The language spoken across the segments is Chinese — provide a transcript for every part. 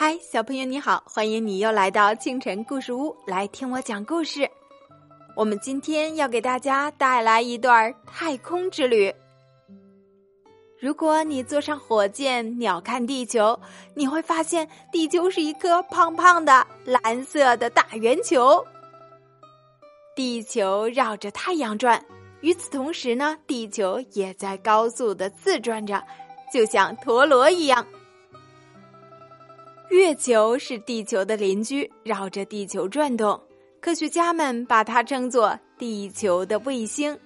嗨，小朋友你好，欢迎你又来到清晨故事屋来听我讲故事。我们今天要给大家带来一段太空之旅。如果你坐上火箭鸟瞰地球，你会发现地球是一颗胖胖的蓝色的大圆球。地球绕着太阳转，与此同时呢，地球也在高速的自转着，就像陀螺一样。月球是地球的邻居，绕着地球转动。科学家们把它称作地球的卫星。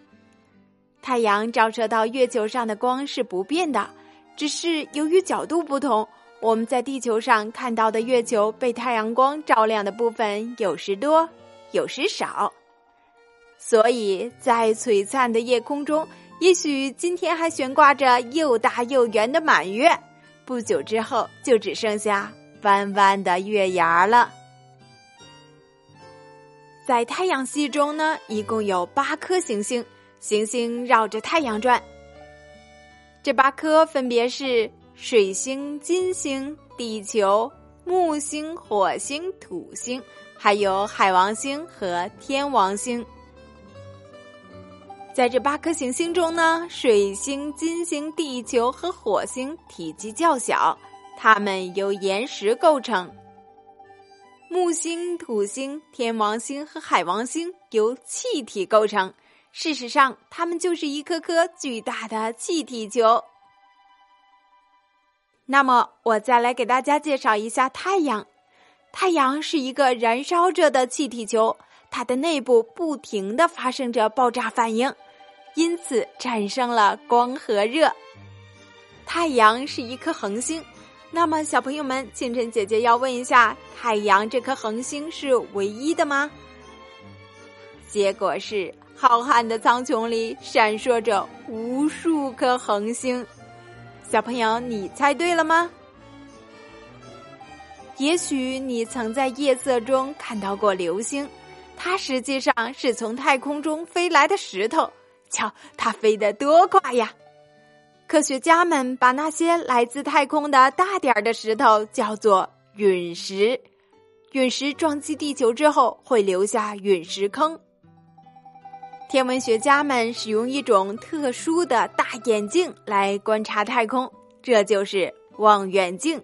太阳照射到月球上的光是不变的，只是由于角度不同，我们在地球上看到的月球被太阳光照亮的部分有时多，有时少。所以在璀璨的夜空中，也许今天还悬挂着又大又圆的满月，不久之后就只剩下。弯弯的月牙了，在太阳系中呢，一共有八颗行星，行星绕着太阳转。这八颗分别是水星、金星、地球、木星、火星、土星，还有海王星和天王星。在这八颗行星中呢，水星、金星、地球和火星体积较小。它们由岩石构成，木星、土星、天王星和海王星由气体构成。事实上，它们就是一颗颗巨大的气体球。那么，我再来给大家介绍一下太阳。太阳是一个燃烧着的气体球，它的内部不停的发生着爆炸反应，因此产生了光和热。太阳是一颗恒星。那么，小朋友们，清晨姐姐要问一下：太阳这颗恒星是唯一的吗？结果是，浩瀚的苍穹里闪烁着无数颗恒星。小朋友，你猜对了吗？也许你曾在夜色中看到过流星，它实际上是从太空中飞来的石头。瞧，它飞得多快呀！科学家们把那些来自太空的大点儿的石头叫做陨石。陨石撞击地球之后会留下陨石坑。天文学家们使用一种特殊的大眼镜来观察太空，这就是望远镜。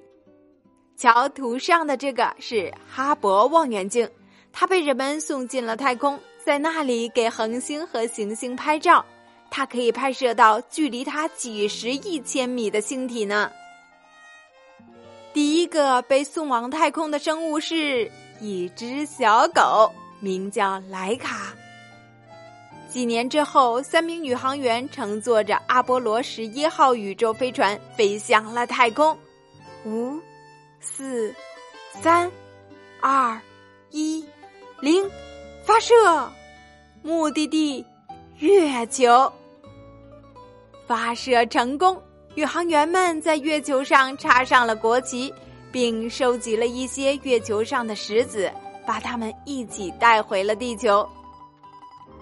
瞧，图上的这个是哈勃望远镜，它被人们送进了太空，在那里给恒星和行星拍照。它可以拍摄到距离它几十亿千米的星体呢。第一个被送往太空的生物是一只小狗，名叫莱卡。几年之后，三名宇航员乘坐着阿波罗十一号宇宙飞船飞向了太空。五、四、三、二、一、零，发射！目的地。月球发射成功，宇航员们在月球上插上了国旗，并收集了一些月球上的石子，把它们一起带回了地球。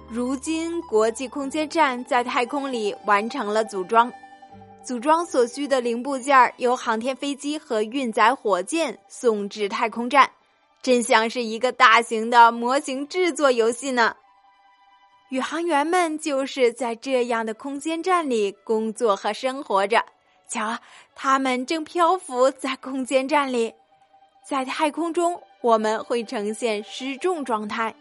如今，国际空间站在太空里完成了组装，组装所需的零部件由航天飞机和运载火箭送至太空站，真像是一个大型的模型制作游戏呢。宇航员们就是在这样的空间站里工作和生活着。瞧，他们正漂浮在空间站里。在太空中，我们会呈现失重状态。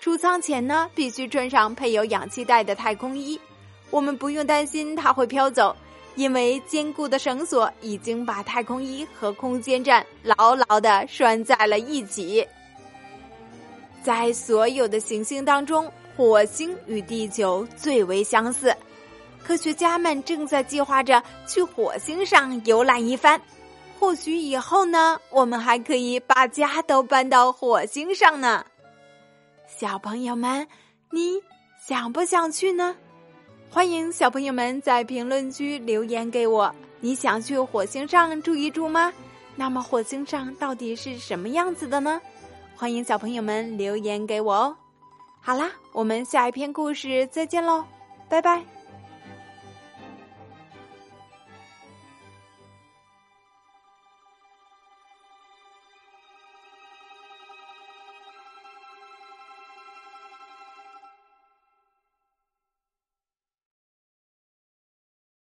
出舱前呢，必须穿上配有氧气袋的太空衣。我们不用担心它会飘走，因为坚固的绳索已经把太空衣和空间站牢牢的拴在了一起。在所有的行星当中。火星与地球最为相似，科学家们正在计划着去火星上游览一番。或许以后呢，我们还可以把家都搬到火星上呢。小朋友们，你想不想去呢？欢迎小朋友们在评论区留言给我。你想去火星上住一住吗？那么火星上到底是什么样子的呢？欢迎小朋友们留言给我哦。好啦，我们下一篇故事再见喽，拜拜。